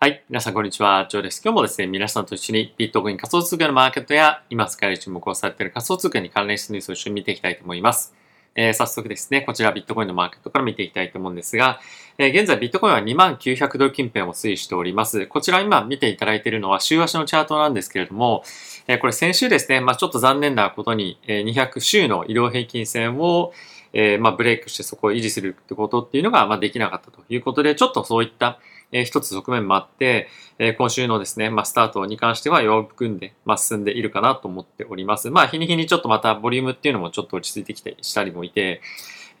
はい。皆さん、こんにちは。ジョーです。今日もですね、皆さんと一緒にビットコイン仮想通貨のマーケットや、今使える注目をされている仮想通貨に関連したニュースを一緒に見ていきたいと思います。えー、早速ですね、こちらビットコインのマーケットから見ていきたいと思うんですが、えー、現在ビットコインは2900ドル近辺を推移しております。こちら今見ていただいているのは週足のチャートなんですけれども、えー、これ先週ですね、まあちょっと残念なことに、え200週の移動平均線を、えまあブレイクしてそこを維持するってことっていうのが、まあできなかったということで、ちょっとそういったえー、一つ側面もあって、えー、今週のですね、まあ、スタートに関しては弱含んで、まあ、進んでいるかなと思っております。まあ、日に日にちょっとまたボリュームっていうのもちょっと落ち着いてきてしたりもいて、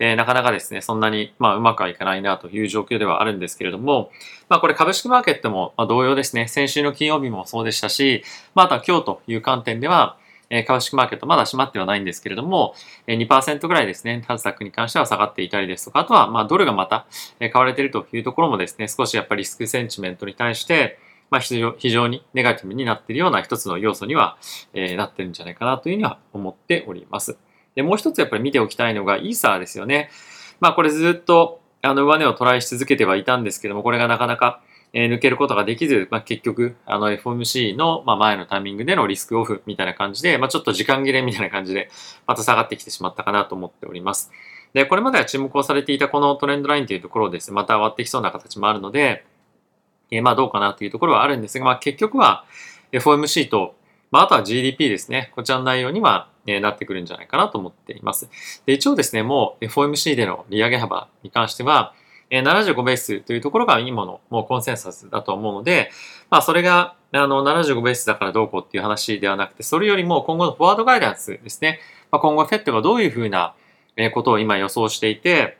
えー、なかなかですね、そんなに、まあ、うまくはいかないなという状況ではあるんですけれども、まあ、これ株式マーケットも同様ですね、先週の金曜日もそうでしたし、まあ、今日という観点では、え株式マーケットまだ閉まってはないんですけれども、え2%ぐらいですね、タズタックに関しては下がっていたりですとか、あとはまあドルがまた買われているというところもですね、少しやっぱりリスクセンチメントに対して、まあ、非常にネガティブになっているような一つの要素には、えなってるんじゃないかなというふうには思っております。で、もう一つやっぱり見ておきたいのがイーサーですよね。まあこれずっとあの上値をトライし続けてはいたんですけども、これがなかなかえー、抜けることができず、まあ、結局、あの FOMC の、まあ、前のタイミングでのリスクオフみたいな感じで、まあ、ちょっと時間切れみたいな感じで、また下がってきてしまったかなと思っております。で、これまでは注目をされていたこのトレンドラインというところをですね、また割ってきそうな形もあるので、えー、まあどうかなというところはあるんですが、まあ結局は FOMC と、まああとは GDP ですね、こちらの内容には、え、なってくるんじゃないかなと思っています。で、一応ですね、もう FOMC での利上げ幅に関しては、え75ベースというところがいいもの、もうコンセンサスだと思うので、まあそれがあの75ベースだからどうこうっていう話ではなくて、それよりも今後のフォワードガイダンスですね。まあ、今後フェットがどういうふうなことを今予想していて、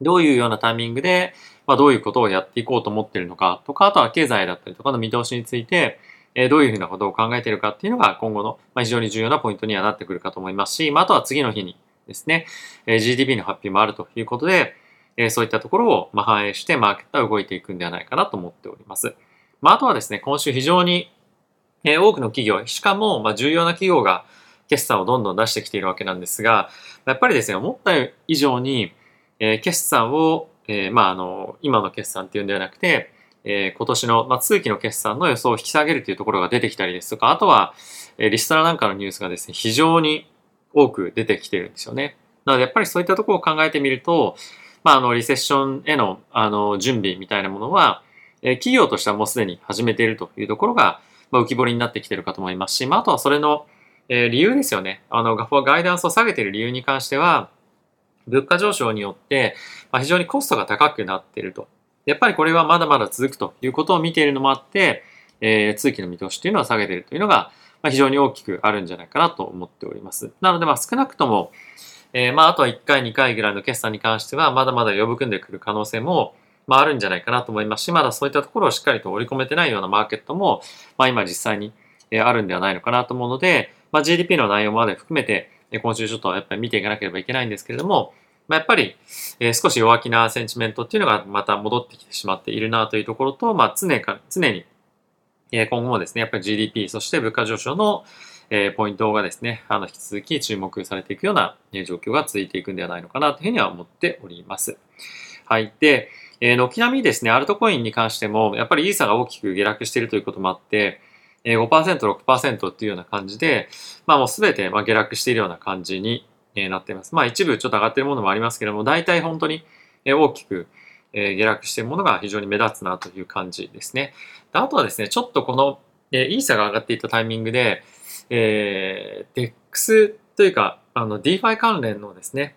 どういうようなタイミングで、まあ、どういうことをやっていこうと思ってるのかとか、あとは経済だったりとかの見通しについて、えどういうふうなことを考えているかっていうのが今後の、ま非常に重要なポイントにはなってくるかと思いますし、まあ、あとは次の日にですね、え GDP の発表もあるということで、えそういったところをま反映してマーケットは動いていくんではないかなと思っております。まあ、とはですね、今週非常に、え多くの企業、しかもま重要な企業が決算をどんどん出してきているわけなんですが、やっぱりですね、思った以上に、え決算を、えまあ、あの、今の決算っていうんではなくて、え今年の、ま通期の決算の予想を引き下げるというところが出てきたりですとか、あとは、えリストラなんかのニュースがですね、非常に多く出てきてるんですよね。なので、やっぱりそういったところを考えてみると、まあ、あの、リセッションへの、あの、準備みたいなものは、え企業としてはもうすでに始めているというところが、まあ、浮き彫りになってきているかと思いますし、まあ、あとはそれの、えー、理由ですよね。あの、ガイダンスを下げている理由に関しては、物価上昇によって、まあ、非常にコストが高くなっていると。やっぱりこれはまだまだ続くということを見ているのもあって、えー、通期の見通しというのは下げているというのが、まあ、非常に大きくあるんじゃないかなと思っております。なので、まあ、少なくとも、えー、まあ、あとは1回、2回ぐらいの決算に関しては、まだまだ呼ぶ含んでくる可能性も、まあ、あるんじゃないかなと思いますし、まだそういったところをしっかりと織り込めてないようなマーケットも、まあ、今実際に、あるんではないのかなと思うので、まあ、GDP の内容まで含めて、今週ちょっとやっぱり見ていかなければいけないんですけれども、まあ、やっぱり、えー、少し弱気なセンチメントっていうのがまた戻ってきてしまっているなというところと、まあ、常か常に、え、今後もですね、やっぱり GDP、そして物価上昇の、え、ポイントがですね、あの、引き続き注目されていくような、え状況が続いていくんではないのかなというふうには思っております。はい。で、えー、軒並みですね、アルトコインに関しても、やっぱりイーサが大きく下落しているということもあって、えー、5%、6%っていうような感じで、まあもうすべてまあ下落しているような感じになっています。まあ一部ちょっと上がっているものもありますけれども、大体本当に大きく下落しているものが非常に目立つなという感じですね。あとはですね、ちょっとこのイーサが上がっていたタイミングで、えー、DEX というか、あの、DeFi 関連のですね、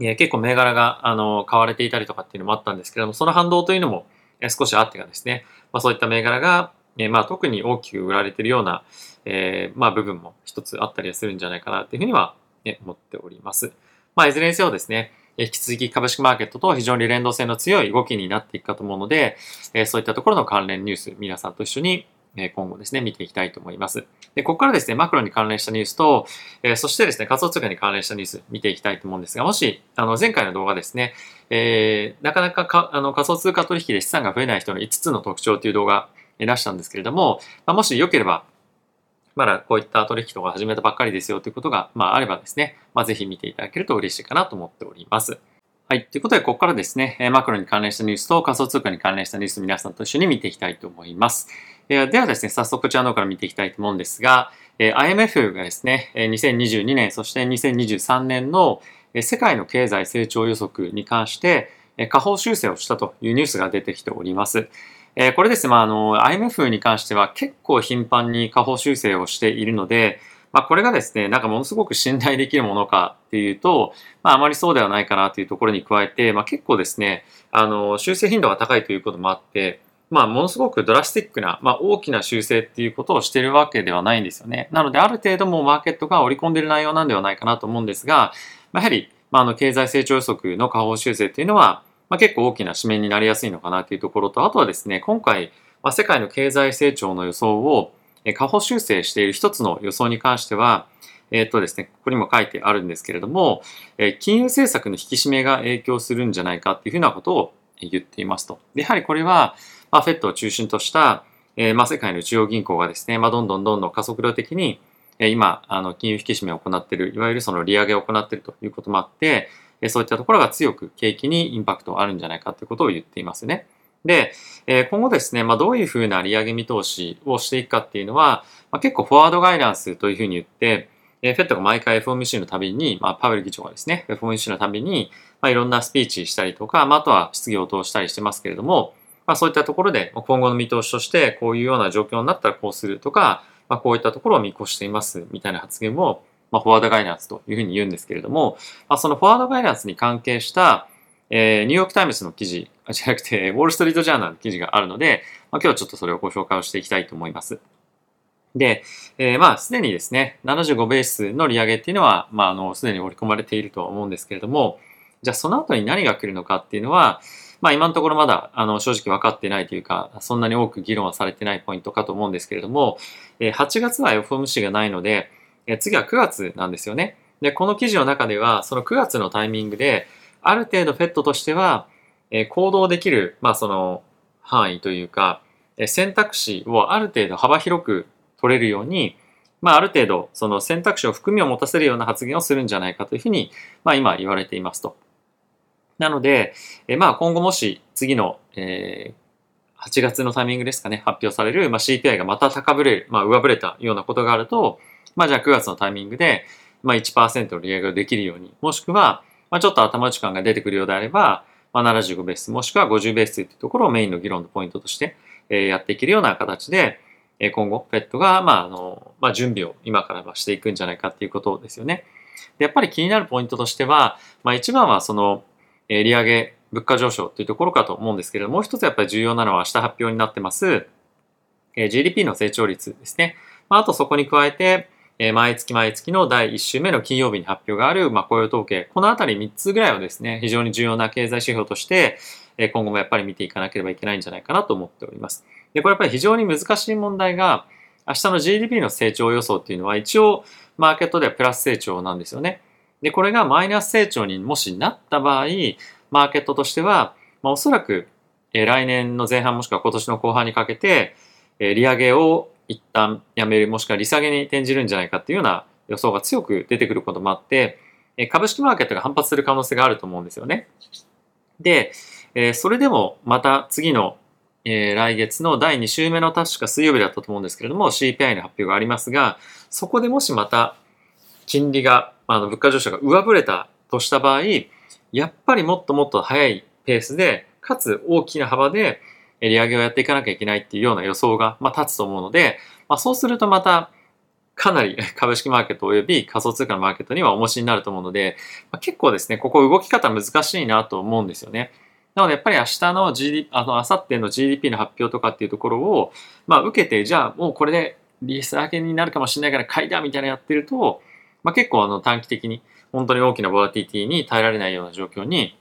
えー、結構銘柄が、あの、買われていたりとかっていうのもあったんですけれども、その反動というのも、え、少しあってがですね、まあそういった銘柄が、え、まあ特に大きく売られているような、えー、まあ部分も一つあったりするんじゃないかなというふうには、ね、思っております。まあいずれにせよですね、引き続き株式マーケットと非常に連動性の強い動きになっていくかと思うので、えそういったところの関連ニュース、皆さんと一緒にえ今後ですね、見ていきたいと思います。で、ここからですね、マクロに関連したニュースと、え、そしてですね、仮想通貨に関連したニュース見ていきたいと思うんですが、もし、あの、前回の動画ですね、えー、なかなかかあの仮想通貨取引で資産が増えない人の5つの特徴という動画出したんですけれども、まあ、もしよければ、まだこういった取引とか始めたばっかりですよということが、まあ、あればですね、まあ、ぜひ見ていただけると嬉しいかなと思っております。はい。ということで、ここからですね、マクロに関連したニュースと仮想通貨に関連したニュース皆さんと一緒に見ていきたいと思います。ではですね、早速こちらの方から見ていきたいと思うんですが、IMF がですね、2022年、そして2023年の世界の経済成長予測に関して、下方修正をしたというニュースが出てきております。これですね、まあ、あの、IMF に関しては結構頻繁に下方修正をしているので、まあ、これがですね、なんかものすごく信頼できるものかっていうと、まあ、あまりそうではないかなというところに加えて、まあ、結構ですね、あの、修正頻度が高いということもあって、まあ、ものすごくドラスティックな、まあ、大きな修正っていうことをしているわけではないんですよね。なので、ある程度もマーケットが織り込んでいる内容なんではないかなと思うんですが、まあ、やはり、まあ、あの、経済成長予測の下方修正っていうのは、まあ、結構大きな紙面になりやすいのかなというところと、あとはですね、今回、まあ、世界の経済成長の予想を下方修正している一つの予想に関しては、えっ、とですね、ここにも書いてあるんですけれども、え金融政策の引き締めが影響するんじゃないかっていうふうなことを言っていますと。やはりこれは、まあ、フェットを中心とした、えー、まあ、世界の中央銀行がですね、まあ、どんどんどんどん加速度的に、えー、今、あの、金融引き締めを行っている、いわゆるその利上げを行っているということもあって、え、そういったところが強く景気にインパクトがあるんじゃないかということを言っていますね。で、え、今後ですね、まあ、どういうふうな利上げ見通しをしていくかっていうのは、まあ、結構フォワードガイダンスというふうに言って、えー、 FED が毎回 FOMC のたびに、まあ、パウエル議長がですね、FOMC のたびに、まあ、いろんなスピーチしたりとか、まあ、あとは質疑応答したりしてますけれども、まあ、そういったところで今後の見通しとしてこういうような状況になったらこうするとか、まあ、こういったところを見越していますみたいな発言を、まあ、フォワードガイダンスというふうに言うんですけれども、まあ、そのフォワードガイダンスに関係した、えー、ニューヨークタイムズの記事、じゃなくて、ウォール・ストリート・ジャーナルの記事があるので、まあ、今日はちょっとそれをご紹介をしていきたいと思います。で、えー、まあ、すでにですね、75ベースの利上げっていうのは、まあ、あの、すでに織り込まれていると思うんですけれども、じゃあその後に何が来るのかっていうのは、まあ今のところまだあの正直分かってないというか、そんなに多く議論はされてないポイントかと思うんですけれども、8月は FOMC がないので、次は9月なんですよね。で、この記事の中では、その9月のタイミングで、ある程度 FED としては、行動できる、まあその範囲というか、選択肢をある程度幅広く取れるように、まあある程度その選択肢を含みを持たせるような発言をするんじゃないかというふうに、まあ今言われていますと。なので、えまあ今後もし次の、えー、8月のタイミングですかね、発表される、まあ、CPI がまた高ぶれる、まあ上振れたようなことがあると、まあじゃあ9月のタイミングで、まあ1%の利上げができるように、もしくは、まあちょっと頭打ち感が出てくるようであれば、まあ75ベース、もしくは50ベースというところをメインの議論のポイントとして、えー、やっていけるような形で、え今後、ペットが、まあ、あの、まあ、準備を今からはしていくんじゃないかっていうことですよね。で、やっぱり気になるポイントとしては、まあ、一番はその、え利上げ、物価上昇というところかと思うんですけれども、もう一つやっぱり重要なのは明日発表になってます、え GDP の成長率ですね。まあ、あとそこに加えて、え毎月毎月の第1週目の金曜日に発表がある、まあ、雇用統計、このあたり3つぐらいはですね、非常に重要な経済指標として、え今後もやっぱり見ていかなければいけないんじゃないかなと思っております。で、これやっぱり非常に難しい問題が、明日の GDP の成長予想っていうのは一応マーケットではプラス成長なんですよね。で、これがマイナス成長にもしなった場合、マーケットとしては、まあ、おそらく、え、来年の前半もしくは今年の後半にかけて、え、利上げを一旦やめるもしくは利下げに転じるんじゃないかっていうような予想が強く出てくることもあって、株式マーケットが反発する可能性があると思うんですよね。で、それでもまた次の、来月の第2週目の確か水曜日だったと思うんですけれども CPI の発表がありますが、そこでもしまた金利が、あの物価上昇が上振れたとした場合、やっぱりもっともっと早いペースで、かつ大きな幅で利上げをやっていかなきゃいけないっていうような予想が、まあ、立つと思うので、まあ、そうするとまた、かなり 株式マーケット及び仮想通貨のマーケットには重しになると思うので、まあ、結構ですね、ここ動き方難しいなと思うんですよね。なのでやっぱり明日の GDP、あの、明後日の GDP の発表とかっていうところを、まあ受けて、じゃあもうこれで利下げになるかもしれないから買いだみたいなやってると、まあ結構あの短期的に本当に大きなボラティティに耐えられないような状況に、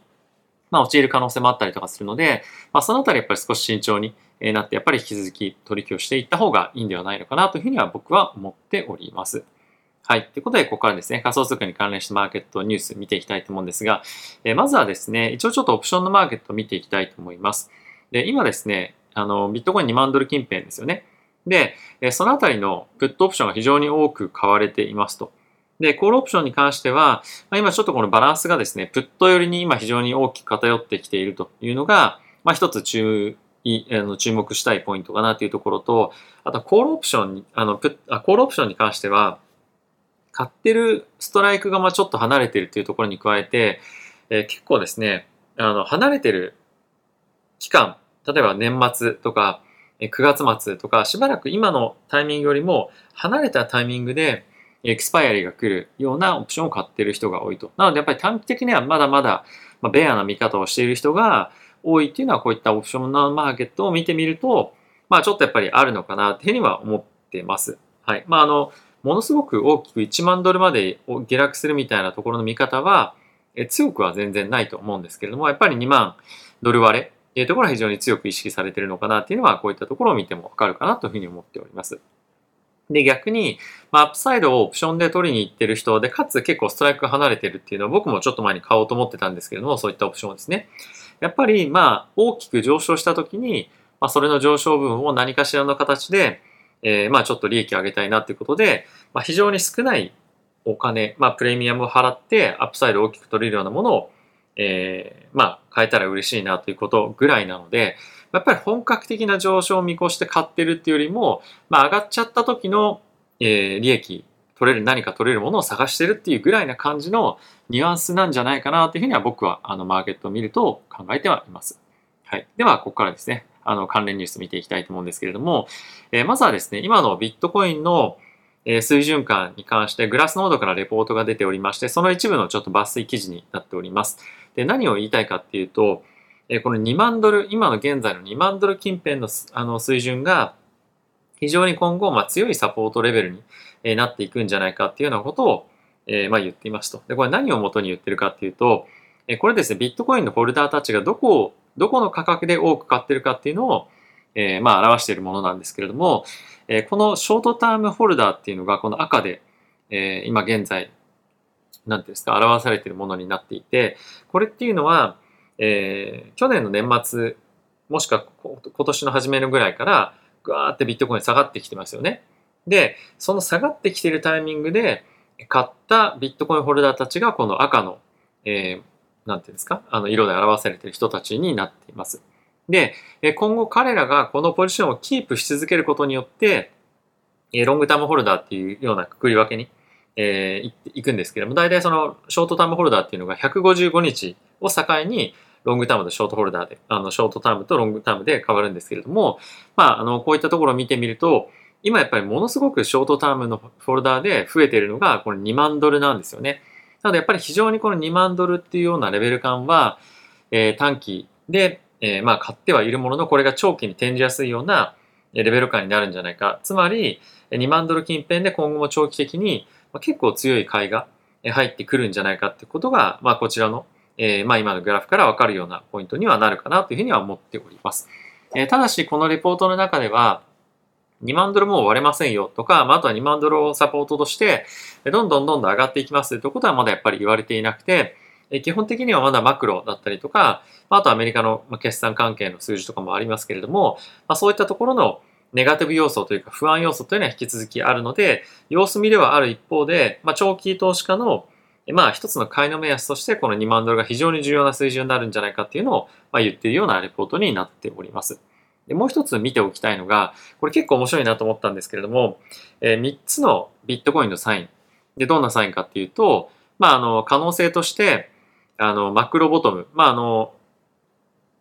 まあ、陥る可能性もあったりとかするので、まあ、そのあたりやっぱり少し慎重になって、やっぱり引き続き取引をしていった方がいいんではないのかなというふうには僕は思っております。はい。ということで、ここからですね、仮想通貨に関連したマーケットニュース見ていきたいと思うんですが、えー、まずはですね、一応ちょっとオプションのマーケットを見ていきたいと思います。で、今ですね、あの、ビットコイン2万ドル近辺ですよね。で、そのあたりのプットオプションが非常に多く買われていますと。で、コールオプションに関しては、まあ、今ちょっとこのバランスがですね、プット寄りに今非常に大きく偏ってきているというのが、まあ一つ注意、あの注目したいポイントかなというところと、あとコールオプションに、あのプあコールオプションに関しては、買ってるストライクがまあちょっと離れているというところに加えて、えー、結構ですね、あの、離れてる期間、例えば年末とか、9月末とか、しばらく今のタイミングよりも離れたタイミングで、エクスパイアリーが来るようなオプションを買ってる人が多いと。なのでやっぱり短期的にはまだまだ、ま、ベアな見方をしている人が多いっていうのはこういったオプションのマーケットを見てみると、まあちょっとやっぱりあるのかなっていうふうには思ってます。はい。まああの、ものすごく大きく1万ドルまで下落するみたいなところの見方は、え強くは全然ないと思うんですけれども、やっぱり2万ドル割れっていうところは非常に強く意識されてるのかなっていうのは、こういったところを見てもわかるかなというふうに思っております。で、逆に、まあ、アップサイドをオプションで取りに行ってる人で、かつ結構ストライク離れてるっていうのは僕もちょっと前に買おうと思ってたんですけれども、そういったオプションですね。やっぱり、まあ、大きく上昇した時に、まあ、それの上昇分を何かしらの形で、えー、まあ、ちょっと利益を上げたいなっていうことで、まあ、非常に少ないお金、まあ、プレミアムを払って、アップサイドを大きく取れるようなものを、えー、まあ、買えたら嬉しいなということぐらいなので、やっぱり本格的な上昇を見越して買ってるっていうよりも、まあ、上がっちゃった時のえー、利益取れる何か取れるものを探してるっていうぐらいな感じのニュアンスなんじゃないかなというふうには僕はあのマーケットを見ると考えてはいます。はい。では、ここからですね、あの関連ニュース見ていきたいと思うんですけれども、えー、まずはですね、今のビットコインの水準感に関してグラスノードからレポートが出ておりまして、その一部のちょっと抜粋記事になっております。で、何を言いたいかっていうと、えこの2万ドル、今の現在の2万ドル近辺のあの水準が非常に今後、まあ、強いサポートレベルに、えなっていくんじゃないかっていうようなことを、えまあ、言っていますと。で、これ何を元に言ってるかっていうと、えこれですね、ビットコインのホルダーたちがどこを、どこの価格で多く買ってるかっていうのを、えまあ、表しているものなんですけれども、えこのショートタームホルダーっていうのが、この赤で、え今現在、なんていうんですか、表されているものになっていて、これっていうのは、えー、去年の年末、もしくは今年の初めのぐらいから、ガーってビットコイン下がってきてますよね。で、その下がってきてるタイミングで買ったビットコインホルダーたちがこの赤の、えー、なんていうんですか、あの色で表されてる人たちになっています。で、今後彼らがこのポジションをキープし続けることによって、ロングタームホルダーっていうようなくくり分けに、えー、いくんですけども、大体そのショートタームホルダーっていうのが155日を境に、ロングタームとショートホルダーで、あの、ショートタームとロングタームで変わるんですけれども、まあ、あの、こういったところを見てみると、今やっぱりものすごくショートタームのフォルダーで増えているのが、この2万ドルなんですよね。なのでやっぱり非常にこの2万ドルっていうようなレベル感は、えー、短期で、えー、まあ買ってはいるものの、これが長期に転じやすいようなレベル感になるんじゃないか。つまり、2万ドル近辺で今後も長期的に結構強い買いが入ってくるんじゃないかってことが、まあこちらのえー、まあ今のグラフからわかるようなポイントにはなるかなというふうには思っております。えー、ただし、このレポートの中では、2万ドルもう割れませんよとか、まあ、あとは2万ドルをサポートとして、どんどんどんどん上がっていきますということはまだやっぱり言われていなくて、基本的にはまだマクロだったりとか、あとアメリカの決算関係の数字とかもありますけれども、まあ、そういったところのネガティブ要素というか不安要素というのは引き続きあるので、様子見ではある一方で、まあ、長期投資家のまあ一つの買いの目安としてこの2万ドルが非常に重要な水準になるんじゃないかっていうのを、ま、言っているようなレポートになっております。でもう一つ見ておきたいのが、これ結構面白いなと思ったんですけれども、えー、3つのビットコインのサイン。で、どんなサインかっていうと、まあ、あの、可能性として、あの、マクロボトム。まあ、あの、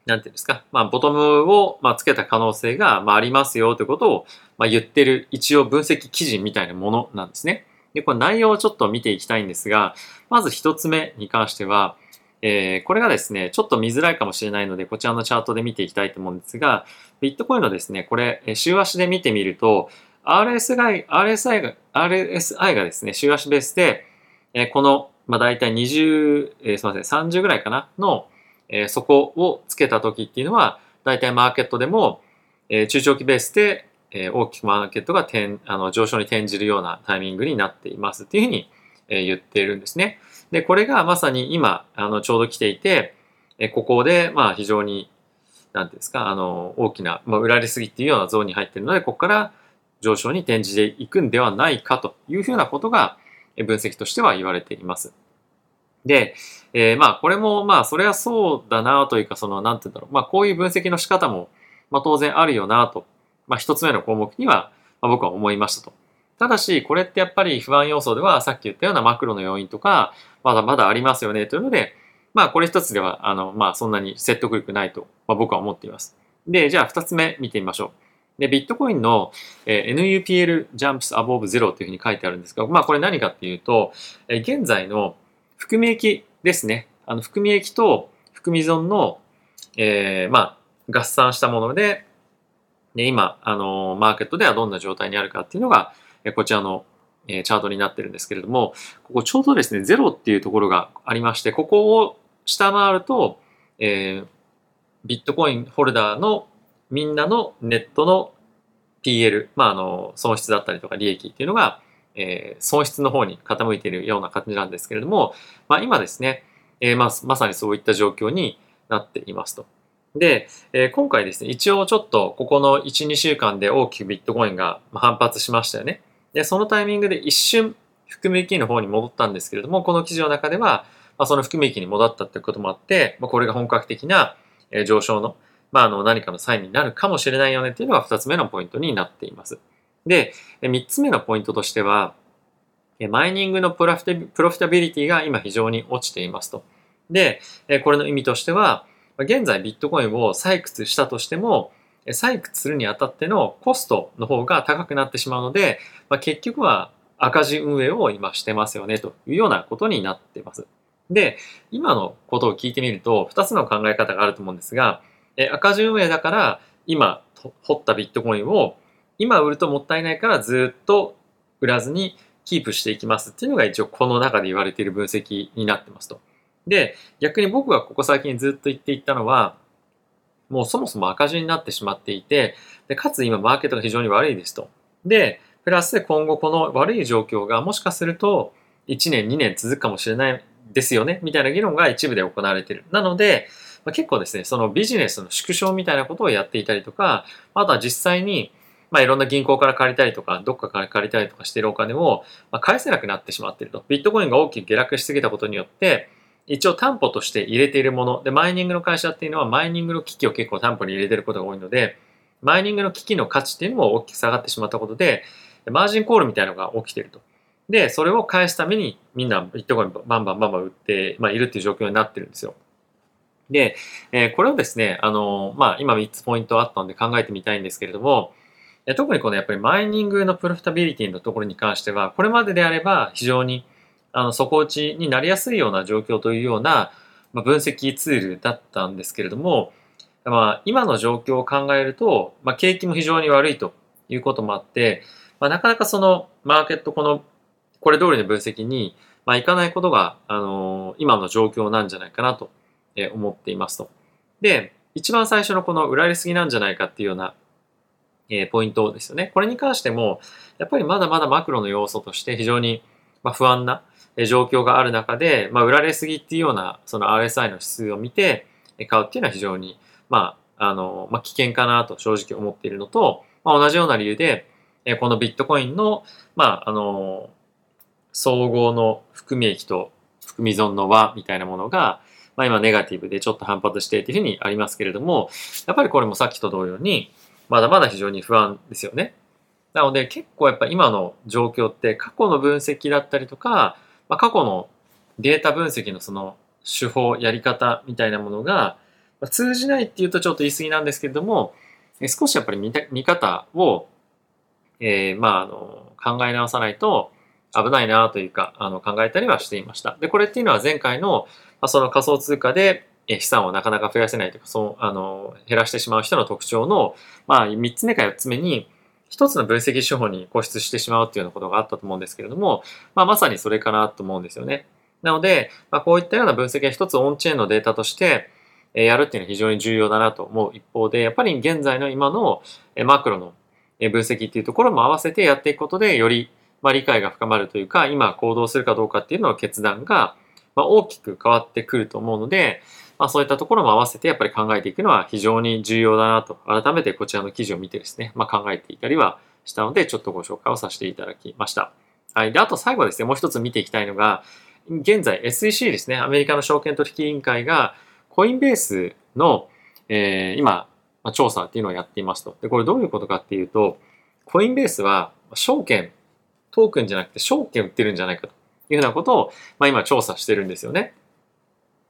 なんていうんですか。まあ、ボトムを、まあ、つけた可能性が、まあ、ありますよということを、まあ、言ってる、一応分析記事みたいなものなんですね。で、これ内容をちょっと見ていきたいんですが、まず一つ目に関しては、えー、これがですね、ちょっと見づらいかもしれないので、こちらのチャートで見ていきたいと思うんですが、ビットコインのですね、これ、週足で見てみると、RSI, RSI が、RSI がですね、週足ベースで、えー、この、まあ、大体20、えー、すみません、30ぐらいかな、の、えー、底をつけた時っていうのは、大体マーケットでも、えー、中長期ベースでえー、大きくマーケットが転あの上昇に転じるようなタイミングになっていますっていうふうに、えー、言っているんですね。で、これがまさに今、あの、ちょうど来ていて、えー、ここで、まあ、非常に、なんていうんですか、あの、大きな、まあ、売られすぎっていうようなゾーンに入っているので、ここから上昇に転じていくんではないかというふうなことが、分析としては言われています。で、えー、まあこれもまあそれはそうだなというかそのなんて言うんだろう。まあこういう分析の仕方もまあ当然あるよなと、まあ一つ目の項目には、まあ、僕は思いましたと。ただしこれってやっぱり不安要素ではさっき言ったようなマクロの要因とかまだまだありますよねというので、まあこれ一つではあのまあそんなに説得力ないと、まあ、僕は思っています。で、じゃあ二つ目見てみましょう。で、ビットコインの、え、NUPL jumps above zero というふうに書いてあるんですが、まあこれ何かっていうと、え、現在の含み益ですね。あの含み益と含み損の、えー、まあ合算したもので、で今、あの、マーケットではどんな状態にあるかっていうのが、え、こちらの、え、チャートになってるんですけれども、ここちょうどですね、ゼロっていうところがありまして、ここを下回ると、えー、ビットコインホルダーのみんなのネットの PL、まあ、あの、損失だったりとか利益っていうのが、えー、損失の方に傾いているような感じなんですけれども、まあ、今ですね、えー、まあ、まさにそういった状況になっていますと。で、えー、今回ですね、一応ちょっとここの1、2週間で大きくビットコインが反発しましたよね。で、そのタイミングで一瞬含み益の方に戻ったんですけれども、この記事の中では、まあ、その含み益に戻ったってこともあって、まあ、これが本格的な上昇のまあ、あの何かのサインになるかもしれないよねっていうのが2つ目のポイントになっています。で、3つ目のポイントとしては、マイニングのプロフィタビリティが今非常に落ちていますと。で、これの意味としては、現在ビットコインを採掘したとしても、採掘するにあたってのコストの方が高くなってしまうので、まあ、結局は赤字運営を今してますよねというようなことになっています。で、今のことを聞いてみると、2つの考え方があると思うんですが、赤字運営だから今掘ったビットコインを今売るともったいないからずっと売らずにキープしていきますっていうのが一応この中で言われている分析になってますと。で、逆に僕がここ最近ずっと言っていったのは、もうそもそも赤字になってしまっていて、でかつ今マーケットが非常に悪いですと。で、プラス今後この悪い状況がもしかすると1年2年続くかもしれないですよねみたいな議論が一部で行われている。なので、まあ、結構ですね、そのビジネスの縮小みたいなことをやっていたりとか、あとは実際に、まあ、いろんな銀行から借りたりとか、どっかから借りたりとかしているお金を、まあ、返せなくなってしまっていると。ビットコインが大きく下落しすぎたことによって、一応担保として入れているもの。で、マイニングの会社っていうのは、マイニングの機器を結構担保に入れていることが多いので、マイニングの機器の価値っていうのも大きく下がってしまったことで、マージンコールみたいなのが起きてると。で、それを返すためにみんなビットコインバンバンバンバン売って、まあ、いるっていう状況になってるんですよ。で、え、これをですね、あの、まあ、今3つポイントあったので考えてみたいんですけれども、特にこのやっぱりマイニングのプロフィタビリティのところに関しては、これまでであれば非常にあの底打ちになりやすいような状況というような、まあ、分析ツールだったんですけれども、まあ、今の状況を考えると、まあ、景気も非常に悪いということもあって、まあ、なかなかそのマーケットこのこれ通りの分析に、まあ、いかないことが、あのー、今の状況なんじゃないかなとえ思っていますと。で、一番最初のこの売られすぎなんじゃないかっていうような、えポイントですよね。これに関しても、やっぱりまだまだマクロの要素として非常に、ま不安な状況がある中で、まあ、売られすぎっていうようなその RSI の指数を見て買うっていうのは非常に、まあ、あの、まあ、危険かなと正直思っているのと、まあ、同じような理由で、このビットコインの、まあ、あの、総合の含み益と含み損の和みたいなものが、まあ今ネガティブでちょっと反発してっていうふうにありますけれども、やっぱりこれもさっきと同様に、まだまだ非常に不安ですよね。なので結構やっぱ今の状況って過去の分析だったりとか、まあ、過去のデータ分析のその手法、やり方みたいなものが、まあ、通じないっていうとちょっと言い過ぎなんですけれども、少しやっぱり見た見方を、えー、まああの考え直さないと危ないなというかあの考えたりはしていました。で、これっていうのは前回のまあ、その仮想通貨で資産をなかなか増やせないというか、そう、あの、減らしてしまう人の特徴の、まあ、3つ目か4つ目に、一つの分析手法に固執してしまうっていうようなことがあったと思うんですけれども、まあ、まさにそれかなと思うんですよね。なので、まあ、こういったような分析は一つオンチェーンのデータとして、えやるっていうのは非常に重要だなと思う一方で、やっぱり現在の今のマクロの分析っていうところも合わせてやっていくことで、よりま理解が深まるというか、今行動するかどうかっていうのを決断がま、大きく変わってくると思うので、まあ、そういったところも合わせてやっぱり考えていくのは非常に重要だなと、改めてこちらの記事を見てですね、まあ、考えていたりはしたので、ちょっとご紹介をさせていただきました。はい。で、あと最後ですね、もう一つ見ていきたいのが、現在 SEC ですね、アメリカの証券取引委員会が、コインベースの、えー、今、まあ、調査っていうのをやっていますと。で、これどういうことかっていうと、コインベースは証券、トークンじゃなくて証券売ってるんじゃないかというふうなことを、まあ、今調査してるんですよね。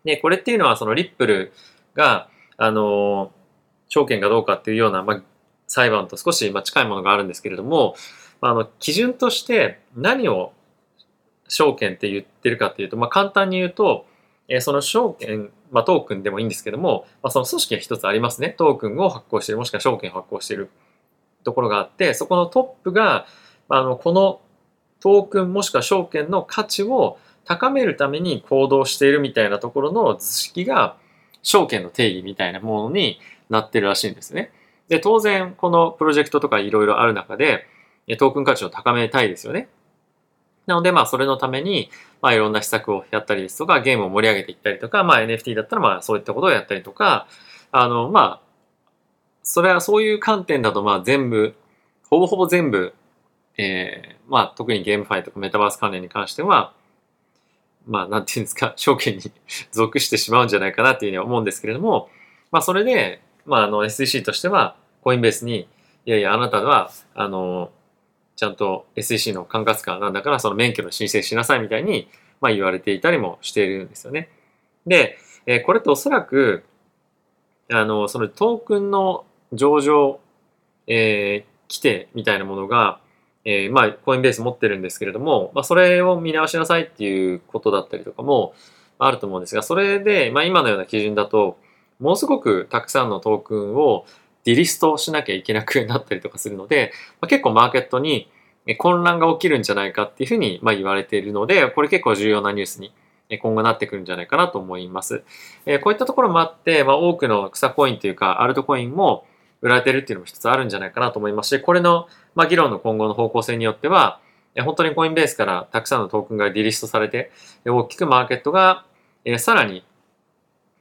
で、これっていうのはそのリップルが、あの、証券かどうかっていうような、まあ、裁判と少し近いものがあるんですけれども、あの、基準として何を証券って言ってるかっていうと、まあ、簡単に言うと、え、その証券、まあ、トークンでもいいんですけども、まあ、その組織が一つありますね。トークンを発行している、もしくは証券を発行しているところがあって、そこのトップが、あの、このトークンもしくは証券の価値を高めるために行動しているみたいなところの図式が証券の定義みたいなものになってるらしいんですね。で、当然、このプロジェクトとかいろいろある中で、トークン価値を高めたいですよね。なので、まあ、それのために、まあ、いろんな施策をやったりですとか、ゲームを盛り上げていったりとか、まあ、NFT だったら、まあ、そういったことをやったりとか、あの、まあ、それはそういう観点だと、まあ、全部、ほぼほぼ全部、えー、まあ、特にゲームファイとかメタバース関連に関しては、まあ、なんていうんですか、証券に属してしまうんじゃないかなっていうふうに思うんですけれども、まあ、それで、まあ、あの、SEC としては、コインベースに、いやいや、あなたは、あの、ちゃんと SEC の管轄官なんだから、その免許の申請しなさいみたいに、まあ、言われていたりもしているんですよね。で、えー、これっておそらく、あの、そのトークンの上場、えー、規定みたいなものが、えー、まあ、コインベース持ってるんですけれども、まあ、それを見直しなさいっていうことだったりとかもあると思うんですが、それで、まあ、今のような基準だと、ものすごくたくさんのトークンをディリストしなきゃいけなくなったりとかするので、まあ、結構マーケットに混乱が起きるんじゃないかっていうふうにまあ言われているので、これ結構重要なニュースに今後なってくるんじゃないかなと思います。えこういったところもあって、まあ、多くの草コインというか、アルトコインも売られてるっていうのも一つあるんじゃないかなと思いますし、これの、まあ、議論の今後の方向性によっては、本当にコインベースからたくさんのトークンがディリストされて、大きくマーケットが、えさらに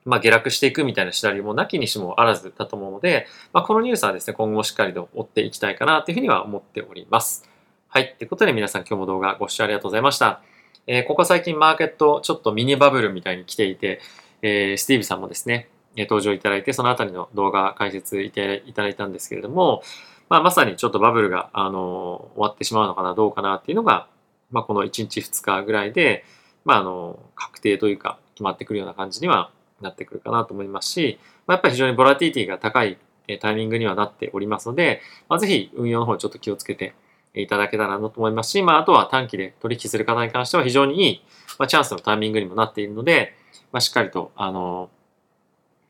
まあ、下落していくみたいなシナリオもなきにしもあらずだと思うので、まあ、このニュースはですね、今後しっかりと追っていきたいかなというふうには思っております。はい。ということで皆さん今日も動画ご視聴ありがとうございました。えー、ここ最近マーケットちょっとミニバブルみたいに来ていて、えー、スティーブさんもですね、登場いただいて、そのあたりの動画解説いただいたんですけれども、まあ、まさにちょっとバブルが、あの終わってしまうのかな、どうかなっていうのが、まあ、この1日2日ぐらいで、まあ、あの、確定というか、決まってくるような感じにはなってくるかなと思いますし、まあ、やっぱり非常にボラティティが高いタイミングにはなっておりますので、まあ、ぜひ運用の方ちょっと気をつけていただけたらなと思いますし、まあ、あとは短期で取引する方に関しては非常にいい、まあ、チャンスのタイミングにもなっているので、まあ、しっかりと、あの、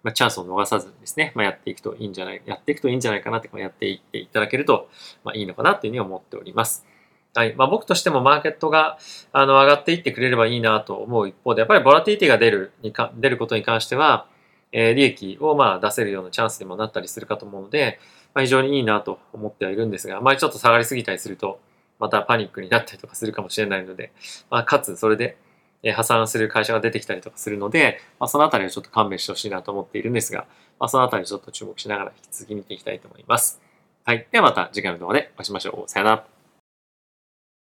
まあ、チャンスを逃さずにですね、まあ、やっていくといいんじゃない、やっていくといいんじゃないかなって、やっていっていただけると、まあ、いいのかなというふうに思っております。はい。まあ、僕としてもマーケットが、あの、上がっていってくれればいいなと思う一方で、やっぱりボラティティが出るにか、出ることに関しては、えー、利益をまあ出せるようなチャンスにもなったりするかと思うので、まあ、非常にいいなと思ってはいるんですが、あまりちょっと下がりすぎたりすると、またパニックになったりとかするかもしれないので、まあ、かつそれで、え破産する会社が出てきたりとかするので、まあ、そのあたりをちょっと勘弁してほしいなと思っているんですが、まあ、そのあたりちょっと注目しながら引き続き見ていきたいと思います。はい。ではまた次回の動画でお会いしましょう。さよなら。